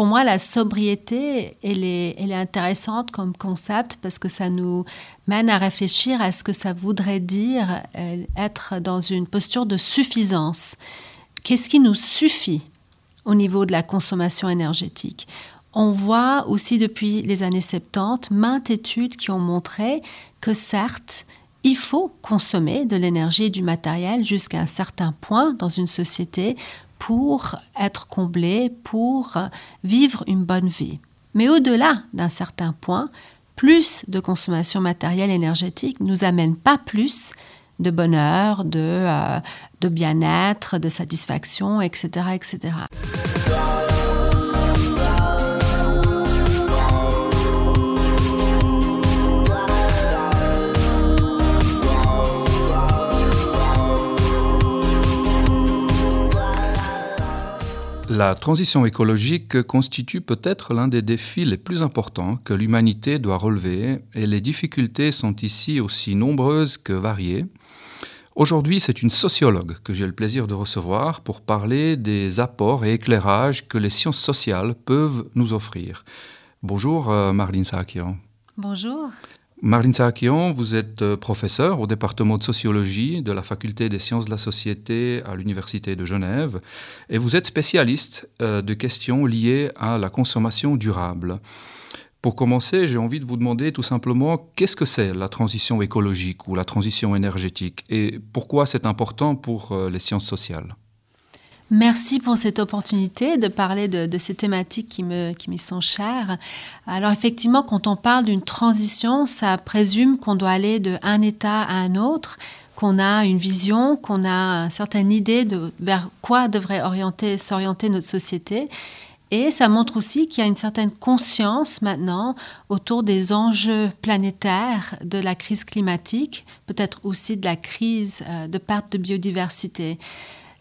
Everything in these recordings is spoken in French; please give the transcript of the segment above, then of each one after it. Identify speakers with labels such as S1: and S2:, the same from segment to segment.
S1: pour moi, la sobriété, elle est, elle est intéressante comme concept parce que ça nous mène à réfléchir à ce que ça voudrait dire euh, être dans une posture de suffisance. Qu'est-ce qui nous suffit au niveau de la consommation énergétique? On voit aussi depuis les années 70 maintes études qui ont montré que certes, il faut consommer de l'énergie et du matériel jusqu'à un certain point dans une société pour être comblé, pour vivre une bonne vie. Mais au-delà d'un certain point, plus de consommation matérielle énergétique nous amène pas plus de bonheur, de, euh, de bien-être, de satisfaction, etc., etc.
S2: La transition écologique constitue peut-être l'un des défis les plus importants que l'humanité doit relever et les difficultés sont ici aussi nombreuses que variées. Aujourd'hui, c'est une sociologue que j'ai le plaisir de recevoir pour parler des apports et éclairages que les sciences sociales peuvent nous offrir. Bonjour euh, Marlene Sakian.
S1: Bonjour.
S2: Marlene Saakian, vous êtes euh, professeur au département de sociologie de la faculté des sciences de la société à l'Université de Genève et vous êtes spécialiste euh, de questions liées à la consommation durable. Pour commencer, j'ai envie de vous demander tout simplement qu'est-ce que c'est la transition écologique ou la transition énergétique et pourquoi c'est important pour euh, les sciences sociales?
S1: Merci pour cette opportunité de parler de, ces thématiques qui me, qui me sont chères. Alors effectivement, quand on parle d'une transition, ça présume qu'on doit aller d'un état à un autre, qu'on a une vision, qu'on a une certaine idée de vers quoi devrait orienter, s'orienter notre société. Et ça montre aussi qu'il y a une certaine conscience maintenant autour des enjeux planétaires, de la crise climatique, peut-être aussi de la crise euh, de perte de biodiversité.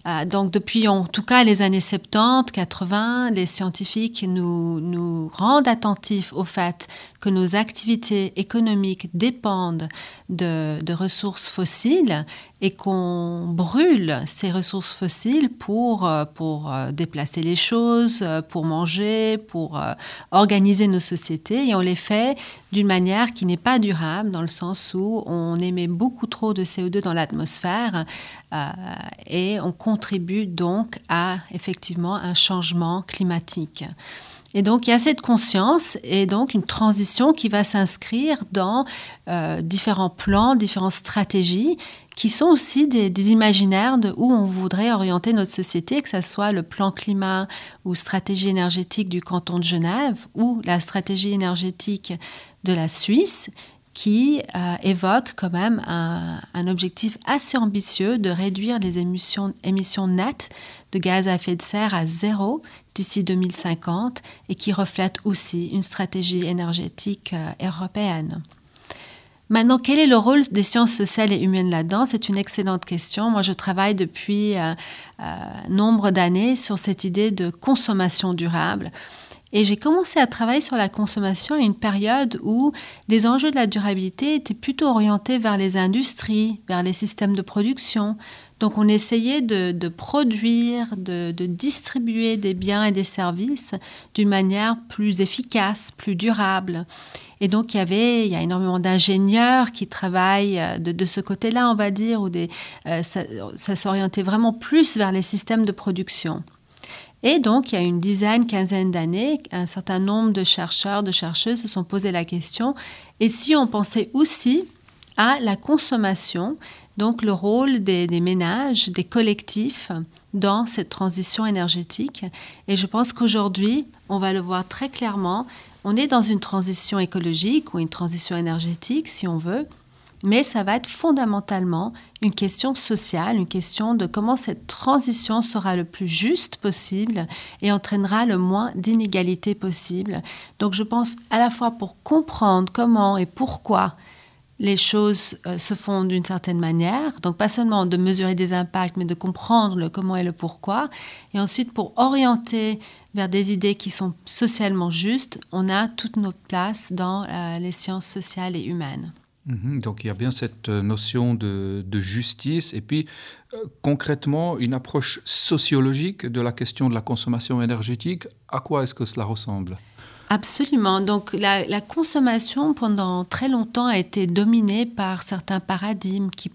S1: Euh, donc depuis en tout cas les années 70, 80, les scientifiques nous, nous rendent attentifs au fait que nos activités économiques dépendent de, ressources fossiles et qu'on brûle ces ressources fossiles pour, euh, pour euh, déplacer les choses, pour manger, pour organiser nos sociétés et on les fait d'une manière qui n'est pas durable dans le sens où on émet beaucoup trop de CO2 dans l'atmosphère et on contribue donc à effectivement un changement climatique. Et donc il y a cette conscience et donc une transition qui va s'inscrire dans euh, différents plans, différentes stratégies qui sont aussi des, imaginaires de où on voudrait orienter notre société, que ce soit le plan climat ou stratégie énergétique du canton de Genève ou la stratégie énergétique de la Suisse, qui euh, évoque quand même un, objectif assez ambitieux de réduire les émissions, nettes de gaz à effet de serre à zéro d'ici 2050 et qui reflète aussi une stratégie énergétique euh, européenne. Maintenant, quel est le rôle des sciences sociales et humaines là-dedans? C'est une excellente question. Moi, je travaille depuis euh, nombre d'années sur cette idée de consommation durable. Et j'ai commencé à travailler sur la consommation à une période où les enjeux de la durabilité étaient plutôt orientés vers les industries, vers les systèmes de production. Donc on essayait de, produire, de, distribuer des biens et des services d'une manière plus efficace, plus durable. Et donc il y avait, il y a énormément d'ingénieurs qui travaillent euh, de, ce côté-là, on va dire, où des, euh, ça s'orientait vraiment plus vers les systèmes de production. Et donc, il y a une dizaine, quinzaine d'années, un certain nombre de chercheurs, de chercheuses se sont posé la question, et si on pensait aussi à la consommation, donc le rôle des, ménages, des collectifs dans cette transition énergétique? Et je pense qu'aujourd'hui, on va le voir très clairement, on est dans une transition écologique ou une transition énergétique, si on veut, mais ça va être fondamentalement une question sociale, une question de comment cette transition sera le plus juste possible et entraînera le moins d'inégalités possible. Donc je pense à la fois pour comprendre comment et pourquoi les choses euh, se font d'une certaine manière, donc pas seulement de mesurer des impacts, mais de comprendre le comment et le pourquoi, et ensuite pour orienter vers des idées qui sont socialement justes, on a toute notre place dans euh, les sciences sociales et humaines.
S2: Mhm, donc il y a bien cette notion de, justice et puis concrètement une approche sociologique de la question de la consommation énergétique. À quoi est-ce que cela ressemble?
S1: Absolument. Donc la, consommation pendant très longtemps a été dominée par certains paradigmes qui,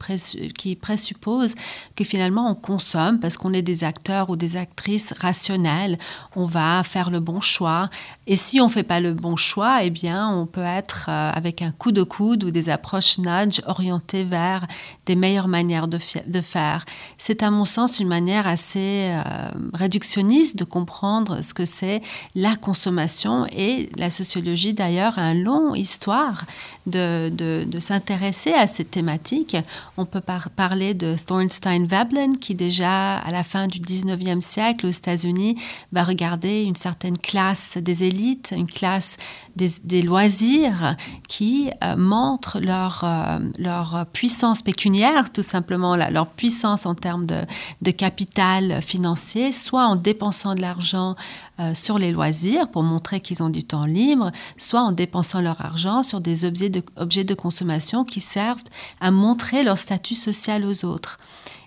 S1: présupposent que finalement on consomme parce qu'on est des acteurs ou des actrices rationnelles. On va faire le bon choix. Et si on ne fait pas le bon choix, eh bien on peut être euh, avec un coup de coude ou des approches nudge orientées vers des meilleures manières de, de faire. C'est à mon sens une manière assez euh, réductionniste de comprendre ce que c'est la consommation et la sociologie d'ailleurs a une longue histoire de, de, s'intéresser à cette thématique. On peut parler de Thornstein Veblen qui déjà à la fin du 19e siècle aux États-Unis va regarder une certaine classe des élites, une classe des, loisirs qui euh, montrent leur, euh, leur puissance pécuniaire, tout simplement leur puissance en termes de, de capital financier, soit en dépensant de l'argent euh, sur les loisirs pour montrer qu'ils ont du temps libre, soit en dépensant leur argent sur des objets de, consommation qui servent à montrer leur statut social aux autres.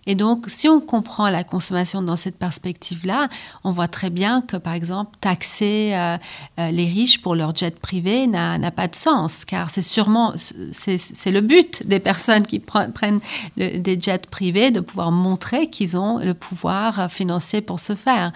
S1: Et donc, si on comprend la consommation dans cette perspective-là, on voit très bien que, par exemple, taxer euh, euh, les riches pour leur jet privé n'a pas de sens, car c'est sûrement c'est le but des personnes qui prennent des jets privés de pouvoir montrer qu'ils ont le pouvoir financier pour ce faire.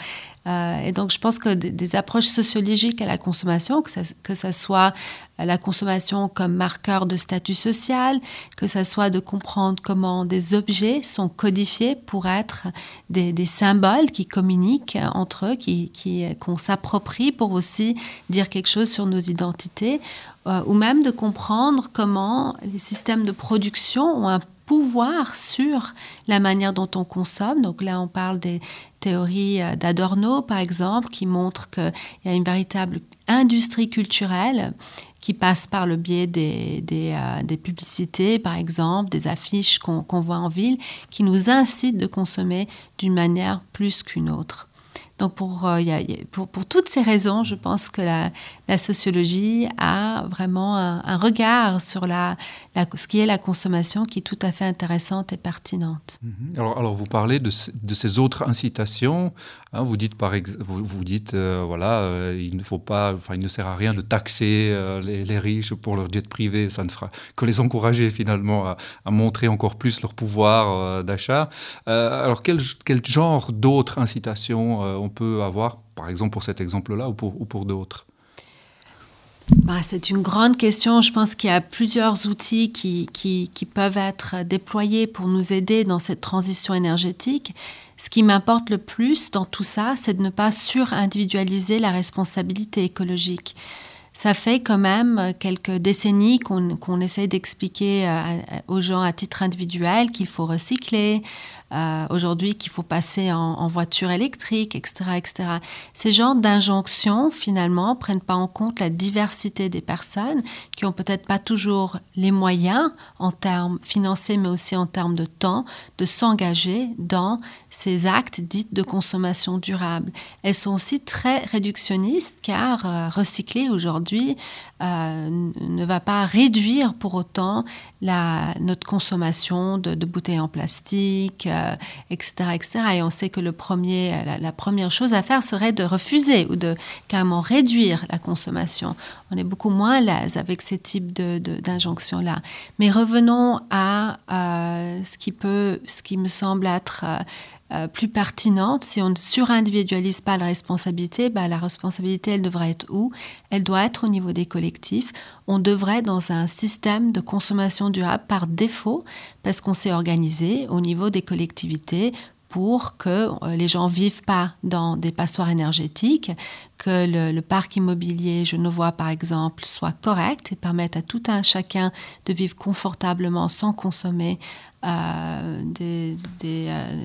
S1: Euh, et donc, je pense que des, approches sociologiques à la consommation, que ça, soit la consommation comme marqueur de statut social, que ça soit de comprendre comment des objets sont codifiés pour être des, symboles qui communiquent entre eux, qui, qu'on s'approprie pour aussi dire quelque chose sur nos identités, euh, ou même de comprendre comment les systèmes de production ont un pouvoir sur la manière dont on consomme. Donc là, on parle des théories euh, d'Adorno, par exemple, qui montrent qu'il y a une véritable industrie culturelle qui passe par le biais des, des, euh, publicités, par exemple, des affiches qu'on voit en ville, qui nous incitent de consommer d'une manière plus qu'une autre. Donc pour, euh, pour, toutes ces raisons, je pense que la, sociologie a vraiment un, regard sur ce qui est la consommation qui est tout à fait intéressante et pertinente.
S2: Mhm. Alors, vous parlez de ces autres incitations. Hein, vous dites, par vous, vous dites euh, voilà, euh, il ne faut pas, enfin, il ne sert à rien de taxer les, les, riches pour leur jet privé. Ça ne fera que les encourager finalement à, montrer encore plus leur pouvoir d'achat. alors quel, genre d'autres incitations on peut avoir, par exemple pour cet exemple-là ou pour, ou pour d'autres?
S1: Bah, c'est une grande question. Je pense qu'il y a plusieurs outils qui, peuvent être déployés pour nous aider dans cette transition énergétique. Ce qui m'importe le plus dans tout ça, c'est de ne pas surindividualiser la responsabilité écologique. Ça fait quand même quelques décennies qu'on qu essaie d'expliquer aux gens à titre individuel qu'il faut recycler, euh, aujourd'hui qu'il faut passer en, voiture électrique, etc., etc. Ces genres d'injonctions, finalement, prennent pas en compte la diversité des personnes qui ont peut-être pas toujours les moyens en termes financiers, mais aussi en termes de temps, de s'engager dans ces actes dits de consommation durable. Elles sont aussi très réductionnistes car euh, recycler aujourd'hui euh, ne va pas réduire pour autant la, notre consommation de, bouteilles en plastique, etc., euh, etc. Et on sait que le premier, la, première chose à faire serait de refuser ou de carrément réduire la consommation. On est beaucoup moins à l'aise avec ces types d'injonctions-là. Mais revenons à euh, ce, qui peut, ce qui me semble être... Euh, plus pertinente. Si on ne surindividualise pas la responsabilité, bah, la responsabilité, elle devrait être où? Elle doit être au niveau des collectifs. On devrait dans un système de consommation durable par défaut, parce qu'on s'est organisé au niveau des collectivités pour que euh, les gens vivent pas dans des passoires énergétiques, que le, parc immobilier genevois, par exemple, soit correct et permette à tout un chacun de vivre confortablement sans consommer euh, euh,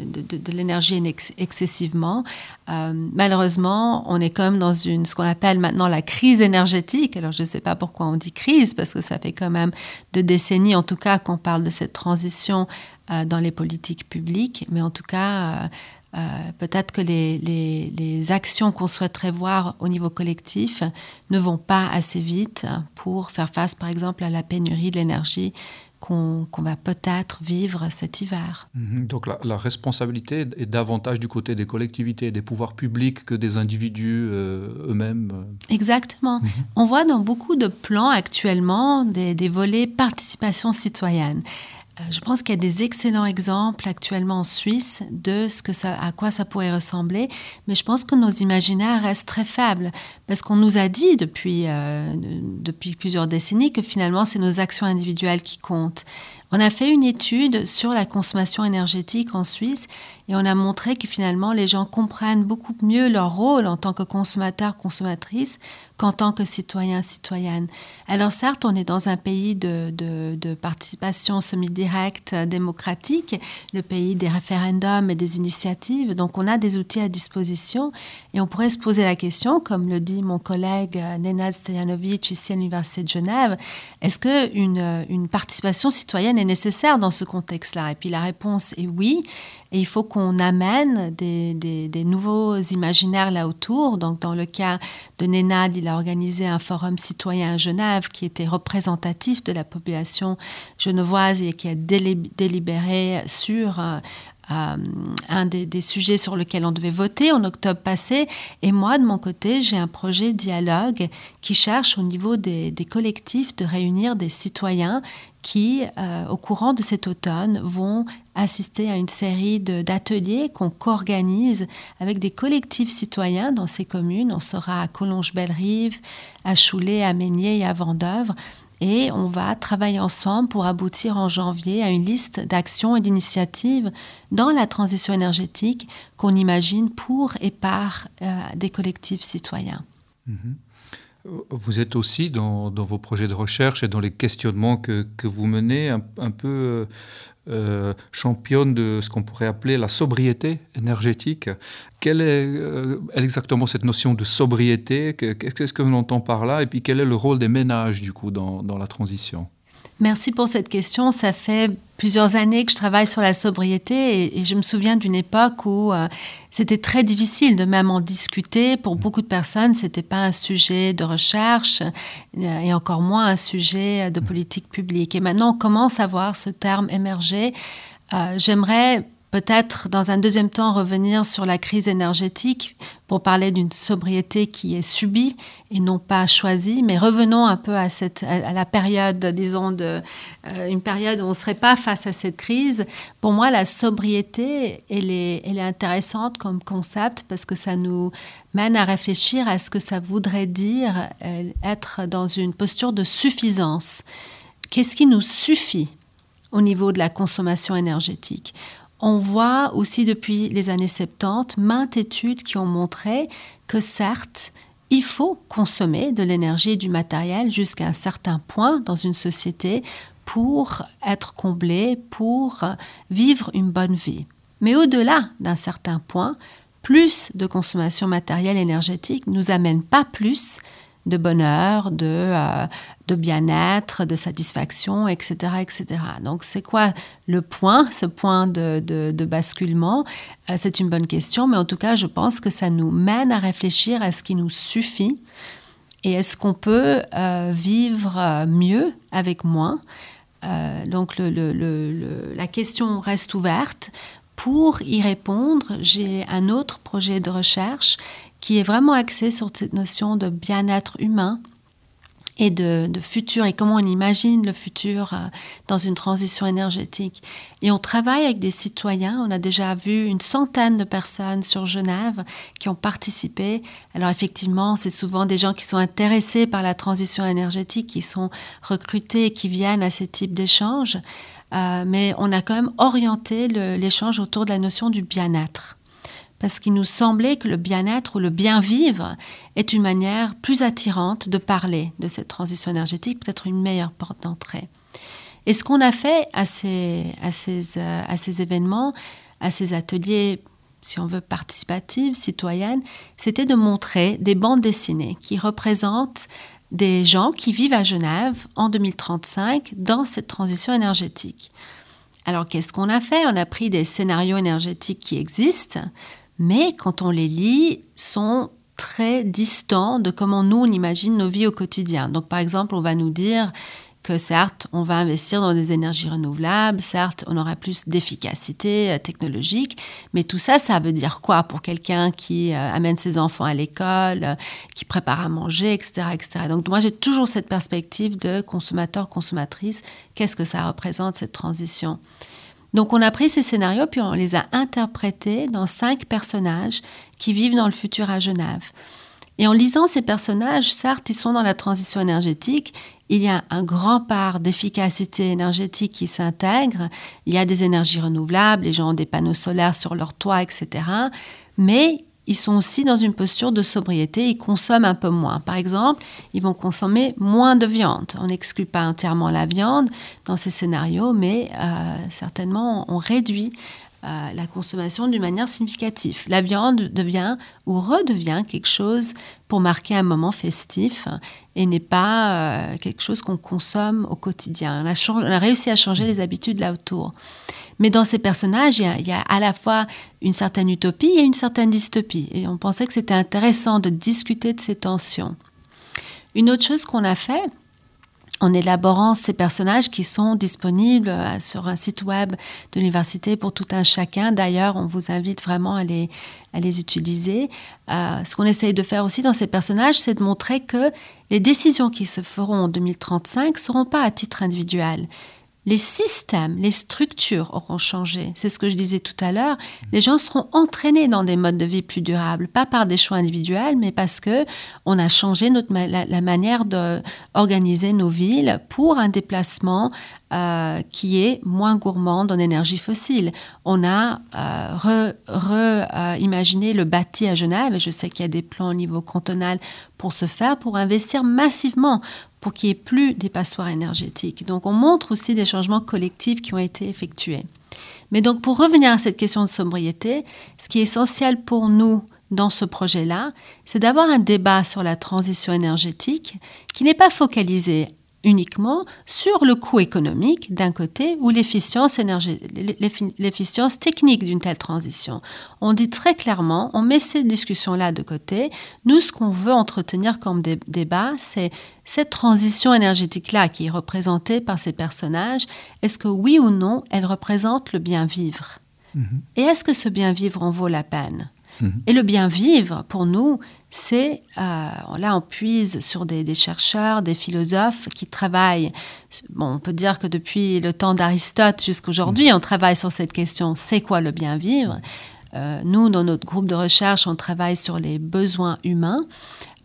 S1: de, l'énergie excessivement. Malheureusement, on est quand même dans une, ce qu'on appelle maintenant la crise énergétique. Alors, je ne sais pas pourquoi on dit crise, parce que ça fait quand même deux décennies, en tout cas, qu'on parle de cette transition dans les politiques publiques. Mais en tout cas, peut-être que les, les actions qu'on souhaiterait voir au niveau collectif ne vont pas assez vite pour faire face, par exemple, à la pénurie de l'énergie qu'on va peut-être vivre cet hiver.
S2: Mhm. donc la, responsabilité est davantage du côté des collectivités, des pouvoirs publics que des individus euh, eux-mêmes.
S1: Exactement. Mhm. On voit dans beaucoup de plans actuellement des, des volets participation citoyenne. Euh, je pense qu'il y a des excellents exemples actuellement en Suisse de ce à quoi ça pourrait ressembler, mais je pense que nos imaginaires restent très faibles parce qu'on nous a dit depuis, euh, depuis plusieurs décennies que finalement c'est nos actions individuelles qui comptent. On a fait une étude sur la consommation énergétique en Suisse et on a montré que finalement les gens comprennent beaucoup mieux leur rôle en tant que consommateur, consommatrice qu'en tant que citoyen, citoyenne. Alors certes, on est dans un pays de, de participation semi-directe démocratique, le pays des référendums et des initiatives, donc on a des outils à disposition et on pourrait se poser la question, comme le dit mon collègue Nenad Stojanovic ici à l'Université de Genève, est-ce qu'une une participation citoyenne est nécessaire dans ce contexte-là? Et puis la réponse est oui. Et il faut qu'on amène des, nouveaux imaginaires là autour. Donc, dans le cas de Nénad, il a organisé un forum citoyen à Genève qui était représentatif de la population genevoise et qui a délibéré sur euh, un des, sujets sur lesquels on devait voter en octobre passé. Et moi, de mon côté, j'ai un projet dialogue qui cherche au niveau des, collectifs de réunir des citoyens qui, euh, au courant de cet automne, vont assister à une série d'ateliers qu'on co-organise avec des collectifs citoyens dans ces communes. On sera à Collonges-Bellerive, à Choulet, à Meignier et à Vendœuvre. Et on va travailler ensemble pour aboutir en janvier à une liste d'actions et d'initiatives dans la transition énergétique qu'on imagine pour et par euh, des collectifs citoyens. Mm-hmm.
S2: Vous êtes aussi dans, vos projets de recherche et dans les questionnements que, vous menez un, peu euh, championne de ce qu'on pourrait appeler la sobriété énergétique. Quelle est euh, exactement cette notion de sobriété? Qu'est-ce que l'on entend par là? Et puis quel est le rôle des ménages du coup dans la transition?
S1: Merci pour cette question. Ça fait plusieurs années que je travaille sur la sobriété et, je me souviens d'une époque où euh, c'était très difficile de même en discuter. Pour beaucoup de personnes, c'était pas un sujet de recherche euh, et encore moins un sujet de politique publique. Et maintenant, on commence à voir ce terme émerger. Euh, j'aimerais peut-être dans un deuxième temps revenir sur la crise énergétique pour parler d'une sobriété qui est subie et non pas choisie. Mais revenons un peu à, cette, à la période, disons, de, euh, une période où on ne serait pas face à cette crise. Pour moi, la sobriété, elle est, elle est intéressante comme concept parce que ça nous mène à réfléchir à ce que ça voudrait dire euh, être dans une posture de suffisance. Qu'est-ce qui nous suffit au niveau de la consommation énergétique? On voit aussi depuis les années 70 maintes études qui ont montré que certes, il faut consommer de l'énergie et du matériel jusqu'à un certain point dans une société pour être comblé, pour vivre une bonne vie. Mais au-delà d'un certain point, plus de consommation matérielle énergétique nous amène pas plus de bonheur, de, euh, de bien-être, de satisfaction, etc. etc. Donc c'est quoi le point, ce point de, de, basculement? Euh, C'est une bonne question, mais en tout cas je pense que ça nous mène à réfléchir à ce qui nous suffit et est-ce qu'on peut euh, vivre mieux avec moins? donc la question reste ouverte. Pour y répondre, j'ai un autre projet de recherche qui est vraiment axé sur cette notion de bien-être humain et de, futur et comment on imagine le futur euh, dans une transition énergétique. Et on travaille avec des citoyens. On a déjà vu une centaine de personnes sur Genève qui ont participé. Alors effectivement, c'est souvent des gens qui sont intéressés par la transition énergétique, qui sont recrutés et qui viennent à ce type d'échanges. Euh, mais on a quand même orienté l'échange autour de la notion du bien-être parce qu'il nous semblait que le bien-être ou le bien-vivre est une manière plus attirante de parler de cette transition énergétique, peut-être une meilleure porte d'entrée. Et ce qu'on a fait à ces, à ces, euh, à ces événements, à ces ateliers, si on veut, participatifs, citoyennes, c'était de montrer des bandes dessinées qui représentent des gens qui vivent à Genève en 2035 dans cette transition énergétique Alors qu'est-ce qu'on a fait? On a pris des scénarios énergétiques qui existent, mais quand on les lit, sont très distants de comment nous on imagine nos vies au quotidien. Donc par exemple, on va nous dire que certes, on va investir dans des énergies renouvelables, certes, on aura plus d'efficacité euh, technologique, mais tout ça, ça veut dire quoi pour quelqu'un qui euh, amène ses enfants à l'école, euh, qui prépare à manger, etc., etc. Donc moi, j'ai toujours cette perspective de consommateur, consommatrice. Qu'est-ce que ça représente cette transition? Donc on a pris ces scénarios puis on les a interprétés dans cinq personnages qui vivent dans le futur à Genève. Et en lisant ces personnages, certes, ils sont dans la transition énergétique, il y a un grand part d'efficacité énergétique qui s'intègre, il y a des énergies renouvelables, les gens ont des panneaux solaires sur leur toit, etc. Mais ils sont aussi dans une posture de sobriété, ils consomment un peu moins. Par exemple, ils vont consommer moins de viande. On n'exclut pas entièrement la viande dans ces scénarios, mais euh, certainement on réduit euh, la consommation d'une manière significative. La viande devient ou redevient quelque chose pour marquer un moment festif et n'est pas euh, quelque chose qu'on consomme au quotidien. On a, on a, réussi à changer les habitudes là autour. Mais dans ces personnages, il y, a, à la fois une certaine utopie et une certaine dystopie. Et on pensait que c'était intéressant de discuter de ces tensions. Une autre chose qu'on a fait, en élaborant ces personnages qui sont disponibles euh, sur un site web de l'université pour tout un chacun. D'ailleurs, on vous invite vraiment à les, à les utiliser. Euh, ce qu'on essaye de faire aussi dans ces personnages, c'est de montrer que les décisions qui se feront en 2035 ne seront pas à titre individuel les systèmes, les structures auront changé. C'est ce que je disais tout à l'heure. Les gens seront entraînés dans des modes de vie plus durables, pas par des choix individuels, mais parce que on a changé notre, la, manière d'organiser nos villes pour un déplacement euh, qui est moins gourmande en énergie fossile. On a euh, euh, le bâti à Genève, et je sais qu'il y a des plans au niveau cantonal pour ce faire, pour investir massivement pour qu'il n'y ait plus des passoires énergétiques. Donc on montre aussi des changements collectifs qui ont été effectués. Mais donc pour revenir à cette question de sobriété, ce qui est essentiel pour nous dans ce projet-là, c'est d'avoir un débat sur la transition énergétique qui n'est pas focalisé uniquement sur le coût économique d'un côté ou l'efficience l'efficience technique d'une telle transition. On dit très clairement, on met ces discussions-là de côté. Nous, ce qu'on veut entretenir comme débat, c'est cette transition énergétique-là qui est représentée par ces personnages. Est-ce que oui ou non, elle représente le bien vivre? Mm-hmm. Et est-ce que ce bien vivre en vaut la peine? Et le bien vivre, pour nous, c'est, euh, là on puise sur des, chercheurs, des philosophes qui travaillent, bon, on peut dire que depuis le temps d'Aristote jusqu'aujourd'hui, on travaille sur cette question, c'est quoi le bien vivre? Euh, Nous, dans notre groupe de recherche, on travaille sur les besoins humains.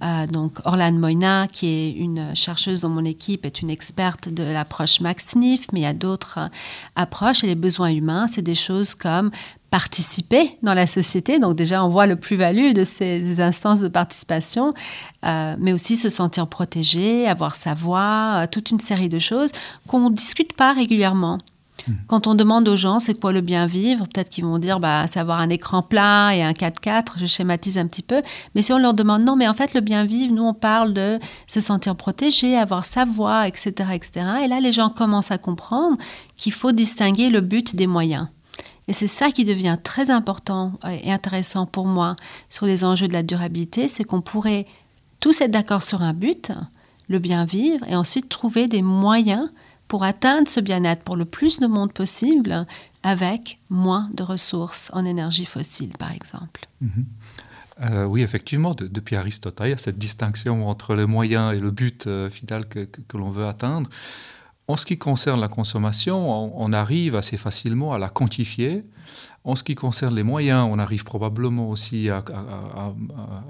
S1: Euh, donc Orlane Moina, qui est une chercheuse dans mon équipe, est une experte de l'approche Max mais il y a d'autres approches. Et les besoins humains, c'est des choses comme participer dans la société. Donc déjà, on voit le plus-value de ces instances de participation, euh, mais aussi se sentir protégé, avoir sa voix, euh, toute une série de choses qu'on ne discute pas régulièrement. Mmh. Quand on demande aux gens c'est quoi le bien vivre, peut-être qu'ils vont dire bah, c'est avoir un écran plat et un 4x4, je schématise un petit peu. Mais si on leur demande non, mais en fait le bien vivre, nous on parle de se sentir protégé, avoir sa voix, etc., etc. Et là les gens commencent à comprendre qu'il faut distinguer le but des moyens. Et c'est ça qui devient très important et intéressant pour moi sur les enjeux de la durabilité, c'est qu'on pourrait tous être d'accord sur un but, le bien vivre, et ensuite trouver des moyens pour atteindre ce bien-être pour le plus de monde possible avec moins de ressources en énergie fossile, par exemple.
S2: Mm-hmm. Euh, oui, effectivement, depuis Aristote, il y a cette distinction entre le moyen et le but euh, final que l'on veut atteindre. En ce qui concerne la consommation, on, arrive assez facilement à la quantifier. En ce qui concerne les moyens, on arrive probablement aussi à,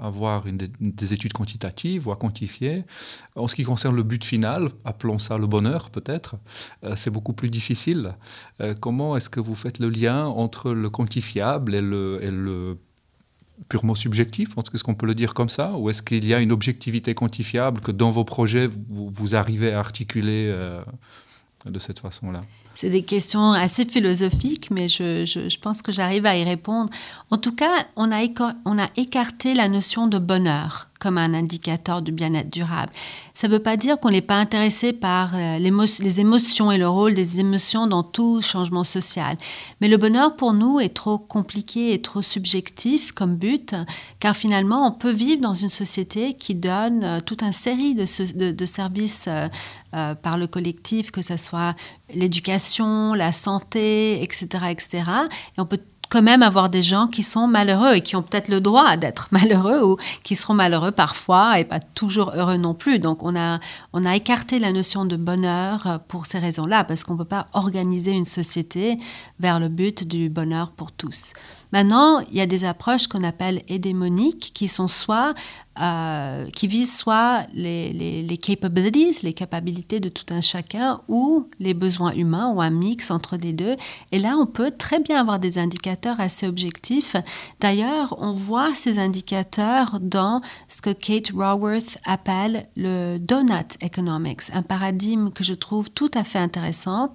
S2: avoir des études quantitatives ou à quantifier. En ce qui concerne le but final, appelons ça le bonheur peut-être, euh, c'est beaucoup plus difficile. Euh, comment est-ce que vous faites le lien entre le quantifiable et le, et le purement subjectif Est-ce qu'on peut le dire comme ça Ou est-ce qu'il y a une objectivité quantifiable que dans vos projets, vous, arrivez à articuler euh, de cette façon-là?
S1: C'est des questions assez philosophiques, mais je, pense que j'arrive à y répondre. En tout cas, on a, écarté la notion de bonheur comme un indicateur du bien-être durable. Ça ne veut pas dire qu'on n'est pas intéressé par euh, les émotions et le rôle des émotions dans tout changement social. Mais le bonheur pour nous est trop compliqué et trop subjectif comme but, car finalement on peut vivre dans une société qui donne euh, toute une série de, services euh, par le collectif, que ce soit l'éducation, la santé, etc., etc. Et on peut quand même avoir des gens qui sont malheureux et qui ont peut-être le droit d'être malheureux ou qui seront malheureux parfois et pas toujours heureux non plus. Donc on a, on a écarté la notion de bonheur pour ces raisons-là, parce qu'on ne peut pas organiser une société vers le but du bonheur pour tous. Maintenant, il y a des approches qu'on appelle hédémoniques qui sont soit euh, qui visent soit les, les, les, capabilities, les capacités de tout un chacun, ou les besoins humains, ou un mix entre les deux. Et là, on peut très bien avoir des indicateurs assez objectifs. D'ailleurs, on voit ces indicateurs dans ce que Kate Raworth appelle le donut economics, un paradigme que je trouve tout à fait intéressant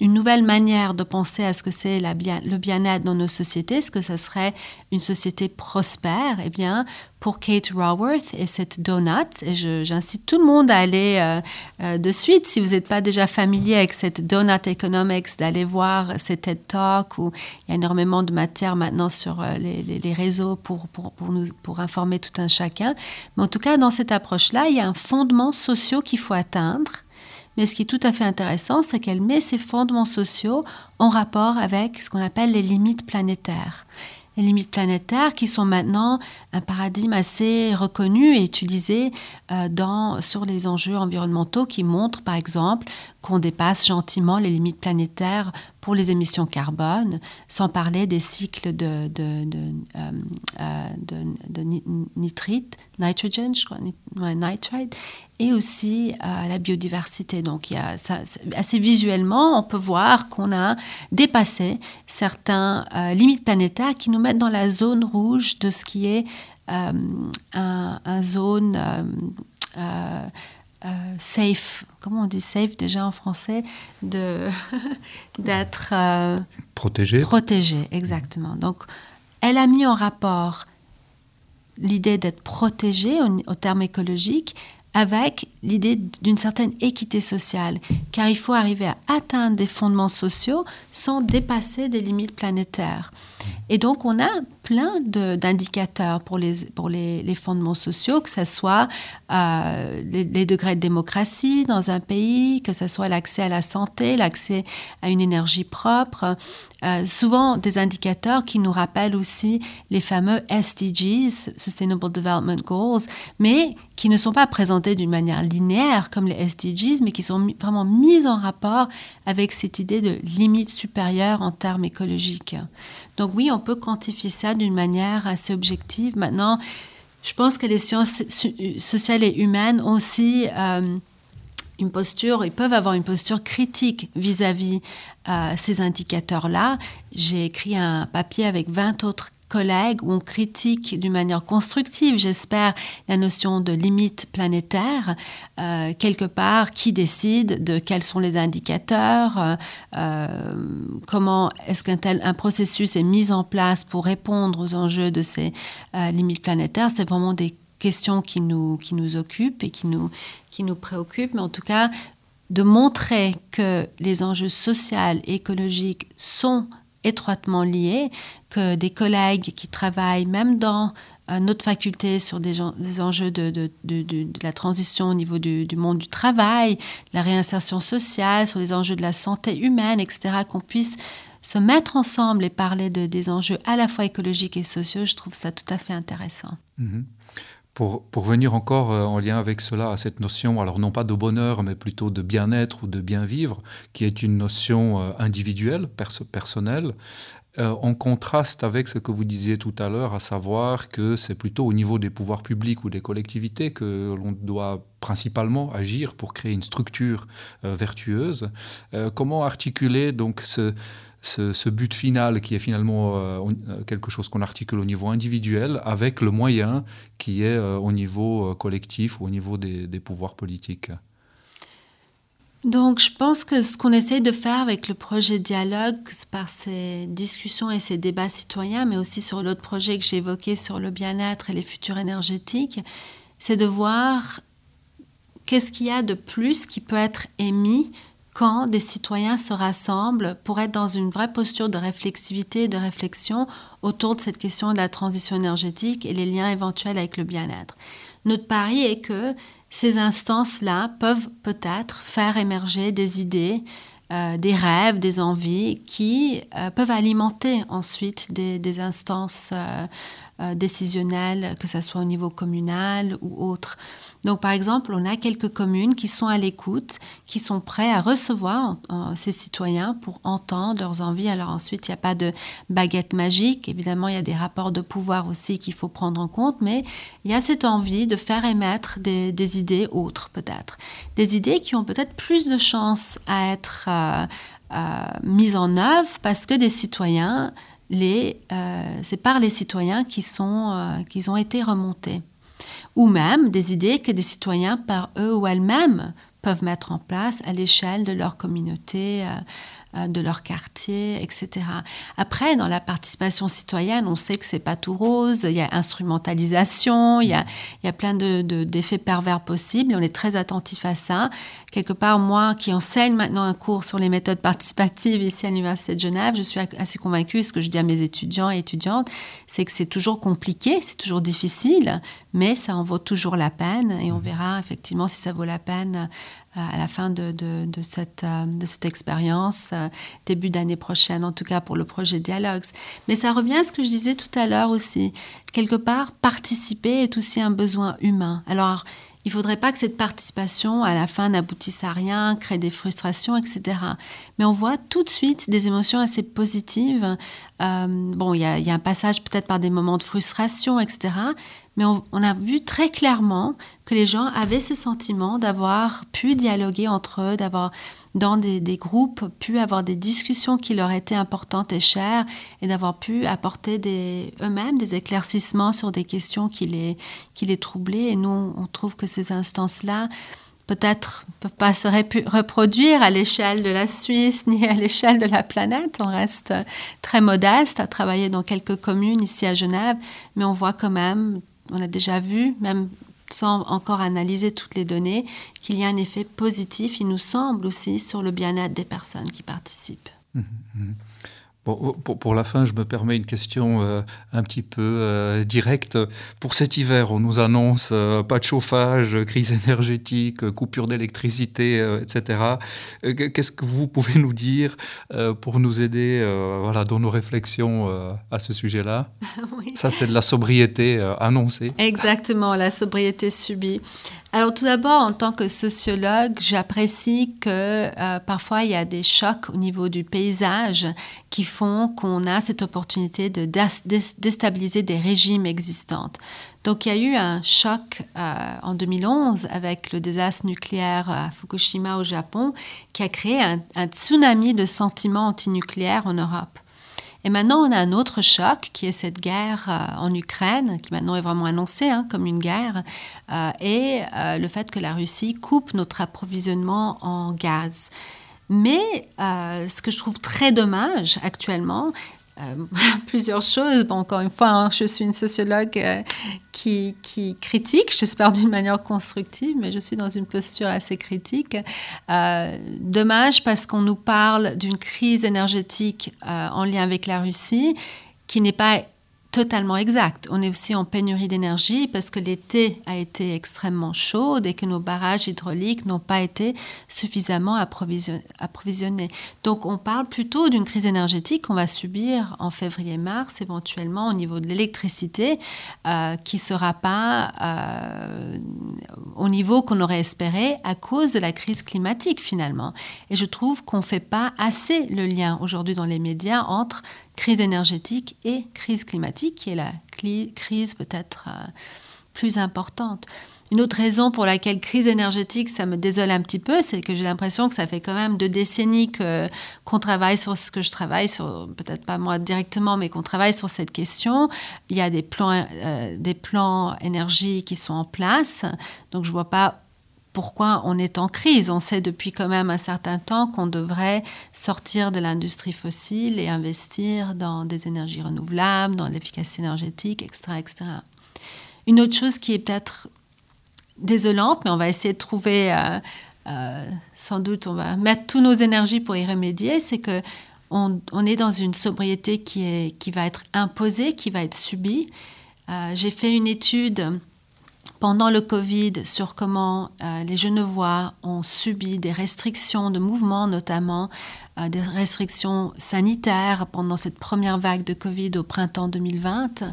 S1: une nouvelle manière de penser à ce que c'est le bien-être dans nos sociétés, ce que ce serait une société prospère, eh bien, pour Kate Raworth et cette donut, et j'incite tout le monde à aller euh, euh, de suite, si vous n'êtes pas déjà familier avec cette donut economics, d'aller voir ces TED Talks où il y a énormément de matière maintenant sur euh, les, réseaux pour, nous, pour informer tout un chacun. Mais en tout cas, dans cette approche-là, il y a un fondement social qu'il faut atteindre mais ce qui est tout à fait intéressant, c'est qu'elle met ses fondements sociaux en rapport avec ce qu'on appelle les limites planétaires. Les limites planétaires qui sont maintenant un paradigme assez reconnu et utilisé euh, sur les enjeux environnementaux qui montrent par exemple qu'on dépasse gentiment les limites planétaires pour les émissions carbone, sans parler des cycles de, euh, euh, nitrite, nitrogen, je crois, nitrite, et aussi à la biodiversité. Donc, assez visuellement, on peut voir qu'on a dépassé certaines limites planétaires qui nous mettent dans la zone rouge de ce qui est euh, un, zone euh, euh, safe. Comment on dit safe déjà en français de d'être
S2: protégé.
S1: Protégé, exactement. Donc, elle a mis en rapport l'idée d'être protégé au, terme écologique avec l'idée d'une certaine équité sociale, car il faut arriver à atteindre des fondements sociaux sans dépasser des limites planétaires. Et donc, on a plein d'indicateurs pour, les, fondements sociaux, que ce soit euh, les, degrés de démocratie dans un pays, que ce soit l'accès à la santé, l'accès à une énergie propre. Euh, souvent des indicateurs qui nous rappellent aussi les fameux SDGs, Sustainable Development Goals, mais qui ne sont pas présentés d'une manière linéaire comme les SDGs, mais qui sont vraiment mis en rapport avec cette idée de limite supérieure en termes écologiques. Donc oui, on peut quantifier ça d'une manière assez objective. Maintenant, je pense que les sciences sociales et humaines ont aussi euh, une posture, ils peuvent avoir une posture critique vis-à-vis -vis, euh, ces indicateurs-là. J'ai écrit un papier avec 20 autres collègues où on critique d'une manière constructive, j'espère, la notion de limite planétaire. Euh, quelque part, qui décide de quels sont les indicateurs, euh, euh, comment est-ce qu'un processus est mis en place pour répondre aux enjeux de ces limites planétaires. C'est vraiment des questions qui nous, qui nous occupent et qui nous, qui nous préoccupent, mais en tout cas, de montrer que les enjeux sociaux et écologiques sont étroitement liés, que des collègues qui travaillent même dans notre faculté sur des, enjeux de, de, de, la transition au niveau du, monde du travail, de la réinsertion sociale, sur les enjeux de la santé humaine, etc., qu'on puisse se mettre ensemble et parler de, des enjeux à la fois écologiques et sociaux, je trouve ça tout à fait intéressant.
S2: Mm-hmm. Pour, pour, venir encore euh, en lien avec cela, à cette notion, alors non pas de bonheur, mais plutôt de bien-être ou de bien vivre, qui est une notion euh, individuelle, personnelle, euh, en contraste avec ce que vous disiez tout à l'heure, à savoir que c'est plutôt au niveau des pouvoirs publics ou des collectivités que l'on doit principalement agir pour créer une structure vertueuse. comment articuler donc ce, ce, but final qui est finalement euh, euh, quelque chose qu'on articule au niveau individuel avec le moyen qui est euh, au niveau collectif ou au niveau des, pouvoirs politiques.
S1: Donc, je pense que ce qu'on essaie de faire avec le projet Dialogue, par ces discussions et ces débats citoyens, mais aussi sur l'autre projet que j'ai évoqué sur le bien-être et les futurs énergétiques, c'est de voir qu'est-ce qu'il y a de plus qui peut être émis quand des citoyens se rassemblent pour être dans une vraie posture de réflexivité et de réflexion autour de cette question de la transition énergétique et les liens éventuels avec le bien-être. Notre pari est que ces instances-là peuvent peut-être faire émerger des idées, euh, des rêves, des envies qui euh, peuvent alimenter ensuite des, instances euh, décisionnelles, que ce soit au niveau communal ou autre. Donc, par exemple, on a quelques communes qui sont à l'écoute, qui sont prêts à recevoir ces citoyens pour entendre leurs envies. Alors ensuite, il n'y a pas de baguette magique. Évidemment, il y a des rapports de pouvoir aussi qu'il faut prendre en compte, mais il y a cette envie de faire émettre des, idées autres, peut-être. Des idées qui ont peut-être plus de chances à être euh, euh, mises en œuvre parce que des citoyens, les, euh, c'est par les citoyens qui, sont, qui ont été remontés ou même des idées que des citoyens par eux ou elles-mêmes peuvent mettre en place à l'échelle de leur communauté, euh, de leur quartier, etc. Après, dans la participation citoyenne, on sait que c'est pas tout rose. Il y a instrumentalisation, il y a, il y a plein de, d'effets pervers possibles. on est très attentif à ça. Quelque part, moi, qui enseigne maintenant un cours sur les méthodes participatives ici à l'université de Genève, je suis assez convaincue. Ce que je dis à mes étudiants et étudiantes, c'est que c'est toujours compliqué, c'est toujours difficile, mais ça en vaut toujours la peine. Et on verra effectivement si ça vaut la peine à la fin de, cette, euh, cette expérience, euh, début d'année prochaine, en tout cas pour le projet Dialogues. Mais ça revient à ce que je disais tout à l'heure aussi. Quelque part, participer est aussi un besoin humain. Alors, il ne faudrait pas que cette participation, à la fin, n'aboutisse à rien, crée des frustrations, etc. Mais on voit tout de suite des émotions assez positives. Euh, bon, il y, a un passage peut-être par des moments de frustration, etc mais on, a vu très clairement que les gens avaient ce sentiment d'avoir pu dialoguer entre eux, d'avoir dans des, groupes pu avoir des discussions qui leur étaient importantes et chères et d'avoir pu apporter eux-mêmes des éclaircissements sur des questions qui les, qui les troublaient. Et nous, on trouve que ces instances-là peut-être ne peuvent pas se reproduire à l'échelle de la Suisse ni à l'échelle de la planète. On reste très modeste à travailler dans quelques communes ici à Genève, mais on voit quand même on a déjà vu, même sans encore analyser toutes les données, qu'il y a un effet positif, il nous semble aussi, sur le bien-être des personnes qui participent. Mmh, mmh.
S2: Pour, pour, la fin, je me permets une question euh, un petit peu euh, directe. Pour cet hiver, on nous annonce euh, pas de chauffage, crise énergétique, coupure d'électricité, etc. Qu'est-ce que vous pouvez nous dire pour nous aider voilà, dans nos réflexions à ce sujet-là? Ça, c'est de la sobriété annoncée.
S1: Exactement, la sobriété subie. Alors tout d'abord, en tant que sociologue, j'apprécie que parfois il y a des chocs au niveau du paysage qui font qu'on a cette opportunité de déstabiliser des régimes existants. Donc il y a eu un choc euh, en 2011 avec le désastre nucléaire à Fukushima au Japon qui a créé un, un tsunami de sentiments antinucléaires en Europe. Et maintenant, on a un autre choc qui est cette guerre euh, en Ukraine, qui maintenant est vraiment annoncée hein, comme une guerre, euh, et le fait que la Russie coupe notre approvisionnement en gaz. Mais ce que je trouve très dommage actuellement, euh, plusieurs choses. Bon, encore une fois, hein, je suis une sociologue euh, qui, critique, j'espère d'une manière constructive, mais je suis dans une posture assez critique. Euh, dommage parce qu'on nous parle d'une crise énergétique en lien avec la Russie qui n'est pas totalement exact. On est aussi en pénurie d'énergie parce que l'été a été extrêmement chaud et que nos barrages hydrauliques n'ont pas été suffisamment approvisionnés. Donc on parle plutôt d'une crise énergétique qu'on va subir en février-mars éventuellement au niveau de l'électricité euh, qui ne sera pas euh, au niveau qu'on aurait espéré à cause de la crise climatique finalement. Et je trouve qu'on ne fait pas assez le lien aujourd'hui dans les médias entre crise énergétique et crise climatique, qui est la crise peut-être euh, plus importante. Une autre raison pour laquelle crise énergétique, ça me désole un petit peu, c'est que j'ai l'impression que ça fait quand même deux décennies qu'on travaille sur ce que je travaille, sur peut-être pas moi directement, mais qu'on travaille sur cette question. Il y a des plans, euh, des plans énergie qui sont en place, donc je vois pas pourquoi on est en crise. On sait depuis quand même un certain temps qu'on devrait sortir de l'industrie fossile et investir dans des énergies renouvelables, dans l'efficacité énergétique, etc., etc. Une autre chose qui est peut-être désolante, mais on va essayer de trouver, sans doute, on va mettre toutes nos énergies pour y remédier, c'est que on, est dans une sobriété qui, va être imposée, qui va être subie. J'ai fait une étude pendant le Covid sur comment euh, les Genevois ont subi des restrictions de mouvement, notamment euh, des restrictions sanitaires pendant cette première vague de Covid au printemps 2020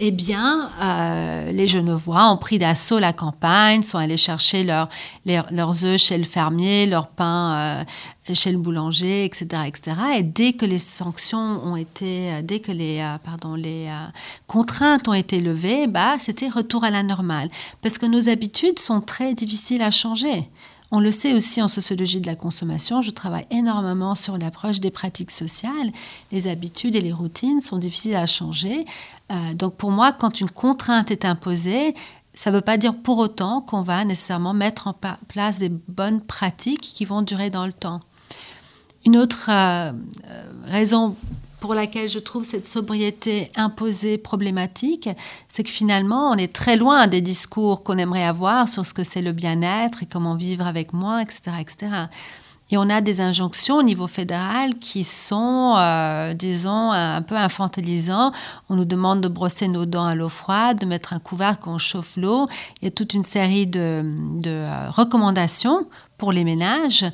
S1: eh bien, euh, les Genevois ont pris d'assaut la campagne, sont allés chercher leurs œufs chez le fermier, leur pain euh, chez le boulanger, etc., etc. Et dès que les sanctions ont été, euh, dès que les, pardon, les contraintes ont été levées, bah, c'était retour à la normale. Parce que nos habitudes sont très difficiles à changer. On le sait aussi en sociologie de la consommation, je travaille énormément sur l'approche des pratiques sociales. Les habitudes et les routines sont difficiles à changer. Euh, donc pour moi, quand une contrainte est imposée, ça ne veut pas dire pour autant qu'on va nécessairement mettre en place des bonnes pratiques qui vont durer dans le temps. Une autre euh, euh, raison pour laquelle je trouve cette sobriété imposée problématique, c'est que finalement, on est très loin des discours qu'on aimerait avoir sur ce que c'est le bien-être et comment vivre avec moi, etc., etc. Et on a des injonctions au niveau fédéral qui sont, euh, disons, un peu infantilisants. On nous demande de brosser nos dents à l'eau froide, de mettre un couvercle quand on chauffe l'eau. Il y a toute une série de, de euh, recommandations pour les ménages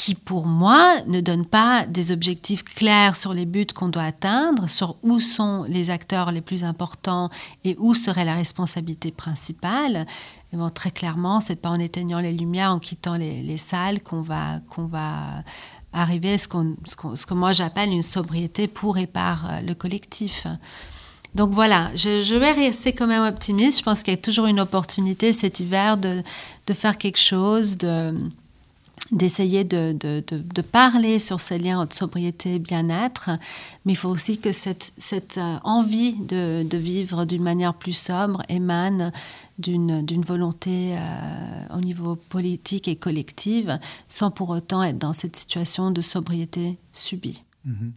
S1: qui pour moi ne donne pas des objectifs clairs sur les buts qu'on doit atteindre, sur où sont les acteurs les plus importants et où serait la responsabilité principale. bon, très clairement, c'est pas en éteignant les lumières, en quittant les, salles qu'on va, qu'on va arriver à ce, ce, que moi j'appelle une sobriété pour et par euh, le collectif. Donc voilà, je, je, vais rester quand même optimiste. Je pense qu'il y a toujours une opportunité cet hiver de, de faire quelque chose, de, d'essayer de, de, de, parler sur ces liens entre sobriété et bien-être, mais il faut aussi que cette, cette euh, envie de, vivre d'une manière plus sobre émane d'une volonté euh, au niveau politique et collective, sans pour autant être dans cette situation de sobriété subie.
S2: Mm-hmm.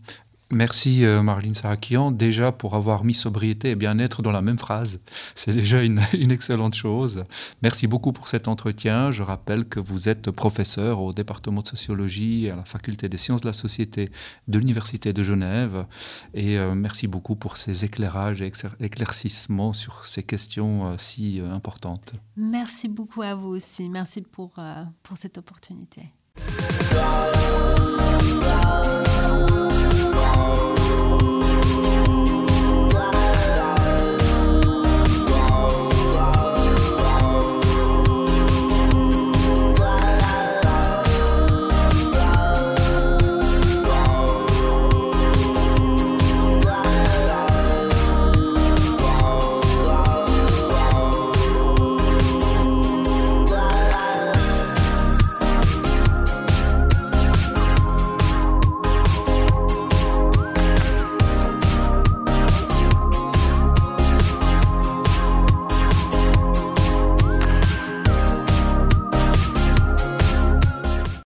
S2: Merci euh, Marlene Sarakian, déjà pour avoir mis sobriété et bien-être dans la même phrase. C'est déjà une, excellente chose. Merci beaucoup pour cet entretien. Je rappelle que vous êtes professeur au département de sociologie à la faculté des sciences de la société de l'Université de Genève. Et euh, merci beaucoup pour ces éclairages et éclaircissements sur ces questions euh, si importantes.
S1: Merci beaucoup à vous aussi. Merci pour, pour cette opportunité.